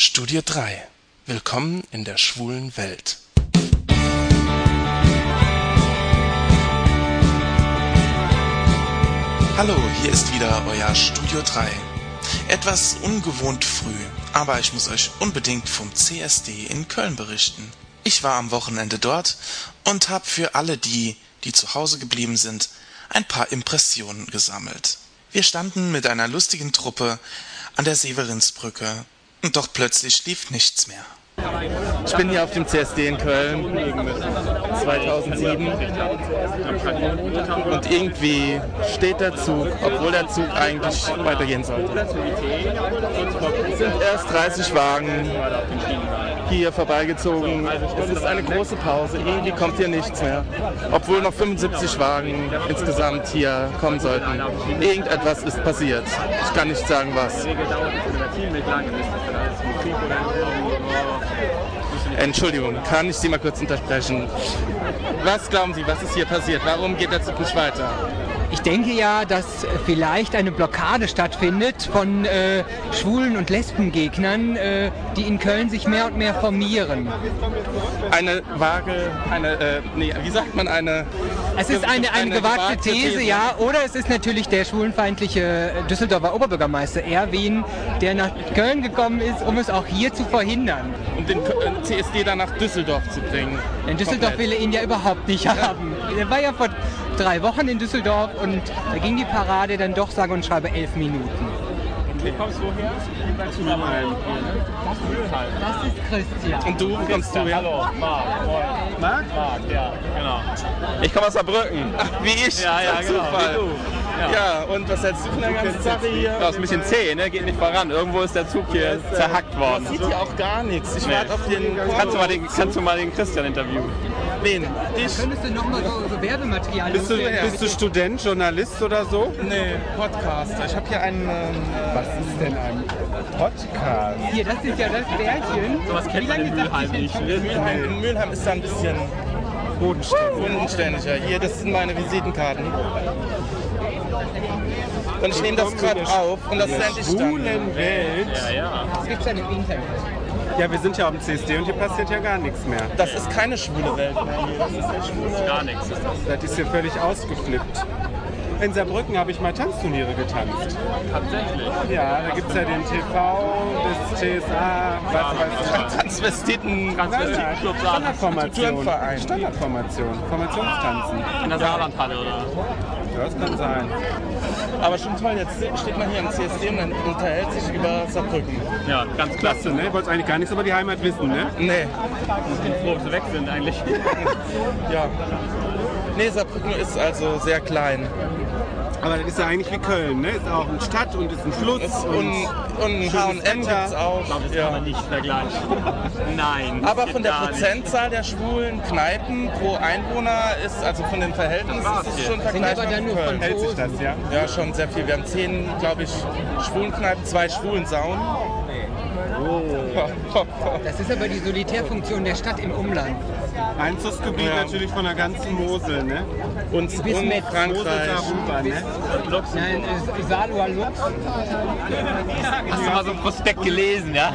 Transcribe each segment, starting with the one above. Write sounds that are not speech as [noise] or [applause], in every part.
Studie 3 Willkommen in der schwulen Welt. Hallo, hier ist wieder euer Studio 3. Etwas ungewohnt früh, aber ich muss euch unbedingt vom CSD in Köln berichten. Ich war am Wochenende dort und habe für alle die, die zu Hause geblieben sind, ein paar Impressionen gesammelt. Wir standen mit einer lustigen Truppe an der Severinsbrücke doch plötzlich lief nichts mehr. Ich bin hier auf dem CSD in Köln 2007 und irgendwie steht der Zug, obwohl der Zug eigentlich weitergehen sollte. Es sind erst 30 Wagen hier vorbeigezogen. Es ist eine große Pause. Irgendwie kommt hier nichts mehr. Obwohl noch 75 Wagen insgesamt hier kommen sollten. Irgendetwas ist passiert. Ich kann nicht sagen was. Entschuldigung, kann ich Sie mal kurz unterbrechen? Was glauben Sie, was ist hier passiert? Warum geht der Zug nicht weiter? Ich denke ja, dass vielleicht eine Blockade stattfindet von äh, Schwulen- und Lesbengegnern, äh, die in Köln sich mehr und mehr formieren. Eine vage, eine, äh, nee, wie sagt man, eine... Es ist eine, eine, gewagte These, ja, oder es ist natürlich der schwulenfeindliche Düsseldorfer Oberbürgermeister Erwin, der nach Köln gekommen ist, um es auch hier zu verhindern. Um den äh, CSD dann nach Düsseldorf zu bringen. Denn Düsseldorf Komplett. will er ihn ja überhaupt nicht haben. Er war ja vor drei Wochen in Düsseldorf und da ging die Parade dann doch sage und schreibe elf Minuten. Du kommst woher? Mülheim. Das ist Christian. Und du, wo kommst du her? Hallo, Marc. Marc? Marc, ja, genau. Ich komme aus Saarbrücken. Ach, wie ich? Ja, ja, genau, Zufall. wie du. Ja. und was hältst du von der ganzen Sache hier? Ja, ist ein bisschen zäh, ne? Geht nicht voran. Irgendwo ist der Zug hier zerhackt worden. Man sieht hier auch gar nichts. Ich Nee. warte auf den... Kannst du mal den, kannst du mal den Christian interviewen? Wen? Dich? Könntest du nochmal so, so Werbematerial Bist du, bist du Student, Journalist oder so? Nee, Podcaster. Ich habe hier einen... Ähm, Was ist denn ein Podcast? Hier, das ist ja das Bärchen. Sowas kennt man in Mülheim nicht. Mülheim, in Mülheim ist da ein bisschen bodenständiger. Hier, das sind meine Visitenkarten. Und ich nehme das gerade auf und das sende ich dann. Welt. Ja, ja. Das gibt es dann im Internet. Ja, wir sind ja auf dem CSD und hier passiert ja gar nichts mehr. Das ist keine schwule Welt mehr hier. Das ist eine schwule... Gar nichts ist das. Das ist hier völlig ausgeflippt. In Saarbrücken habe ich mal Tanzturniere getanzt. Tatsächlich. Ja, da gibt es ja den TV, das TSA, was weiß ich. Transvestiten... Transvestitenclub. Standardformation. Standardformation. Formationstanzen. In der Saarlandhalle, oder? Das kann sein. Aber schon toll, jetzt steht man hier am CSD und dann unterhält sich über Saarbrücken. Ja, ganz Klasse, ne? Wolltest eigentlich gar nichts über die Heimat wissen, ne? Nee, Ich bin froh, dass sie weg sind eigentlich. [laughs] ja. Nee, Saarbrücken ist also sehr klein. Aber das ist ja eigentlich wie Köln, ne? Ist auch eine Stadt und ist ein Fluss. Ist und und H&M Wetter. gibt's auch. Ich glaube, das kann Ja. man nicht vergleichen. [laughs] Nein. Aber von der gar nicht. Prozentzahl der schwulen Kneipen pro Einwohner ist, also von den Verhältnissen ist es schon Sind aber vergleichbar mit Köln. Hält sich das, ja? Ja, schon sehr viel. Wir haben zehn, glaube ich, schwulen Kneipen, zwei schwulen Saunen. Das ist aber die Solitärfunktion der Stadt im Umland. Einzugsgebiet Ja. natürlich von der ganzen Mosel, ne? Und, Bis und. Mosel Frankreich. darüber, ne? Nein, Salua Lux. Hast du mal so ein Prospekt gelesen, ja?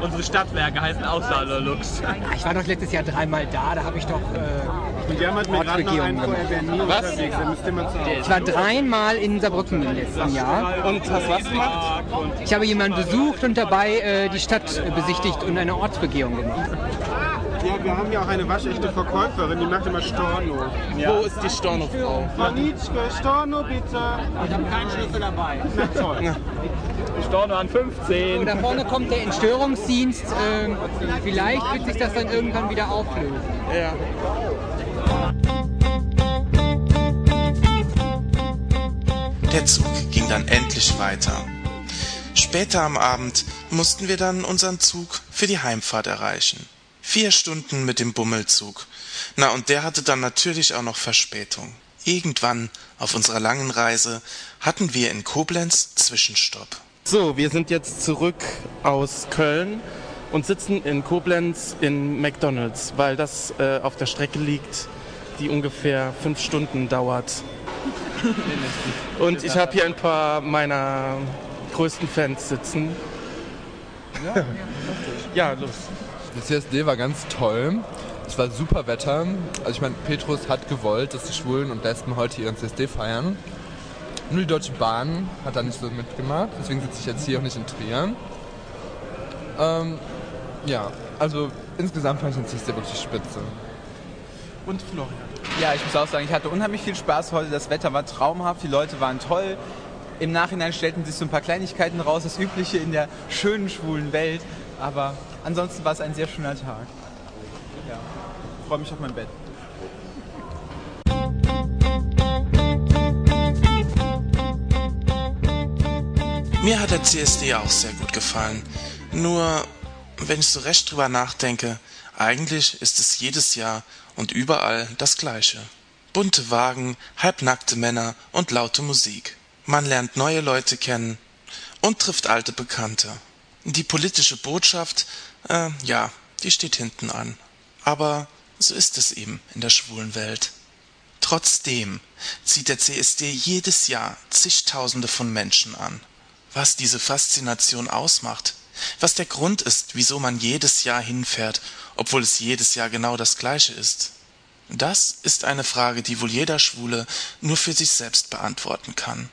Unsere Stadtwerke heißen auch Saarlux. Ich war doch letztes Jahr dreimal da, da habe ich doch. Äh, Und die haben halt mir gerade noch einen wäre nie Was? unterwegs. Da müsste man zu Hause. ich war dreimal in Saarbrücken im letzten Jahr. Und hast was gemacht? Ich habe jemanden besucht und dabei äh, die Stadt äh, besichtigt und eine Ortsbegehung gemacht. Ja, wir haben ja auch eine waschechte Verkäuferin, die macht immer Storno. Wo ist die Stornofrau? Manitschke, Storno bitte. Ich habe keinen Schlüssel dabei. Na toll. Storno an 15. Da vorne kommt der Entstörungsdienst. ähm, vielleicht wird sich das dann irgendwann wieder auflösen. Ja. Der Zug ging dann endlich weiter. Später am Abend mussten wir dann unseren Zug für die Heimfahrt erreichen. Vier Stunden mit dem Bummelzug. Na, und der hatte dann natürlich auch noch Verspätung. Irgendwann auf unserer langen Reise hatten wir in Koblenz Zwischenstopp. So, wir sind jetzt zurück aus Köln und sitzen in Koblenz in McDonald's, weil das äh, auf der Strecke liegt, die ungefähr fünf Stunden dauert. Und ich habe hier ein paar meiner größten Fans sitzen. Ja, ja los. Der CSD war ganz toll. Es war super Wetter. Also ich meine, Petrus hat gewollt, dass die Schwulen und Lesben heute ihren CSD feiern. Nur die Deutsche Bahn hat da nicht so mitgemacht. Deswegen sitze ich jetzt hier auch nicht in Trier. Ähm, ja, also insgesamt fand ich den CSD wirklich spitze. Und Florian. Ja, ich muss auch sagen, ich hatte unheimlich viel Spaß heute. Das Wetter war traumhaft, die Leute waren toll. Im Nachhinein stellten sich so ein paar Kleinigkeiten raus, das Übliche in der schönen schwulen Welt. Aber ansonsten war es ein sehr schöner Tag. Ja, freue mich auf mein Bett. Mir hat der CSD auch sehr gut gefallen. Nur, wenn ich so recht drüber nachdenke, eigentlich ist es jedes Jahr und überall das Gleiche. Bunte Wagen, halbnackte Männer und laute Musik. Man lernt neue Leute kennen und trifft alte Bekannte. Die politische Botschaft, äh, ja, die steht hinten an. Aber so ist es eben in der schwulen Welt. Trotzdem zieht der CSD jedes Jahr zigtausende von Menschen an was diese Faszination ausmacht, was der Grund ist, wieso man jedes Jahr hinfährt, obwohl es jedes Jahr genau das gleiche ist. Das ist eine Frage, die wohl jeder Schwule nur für sich selbst beantworten kann.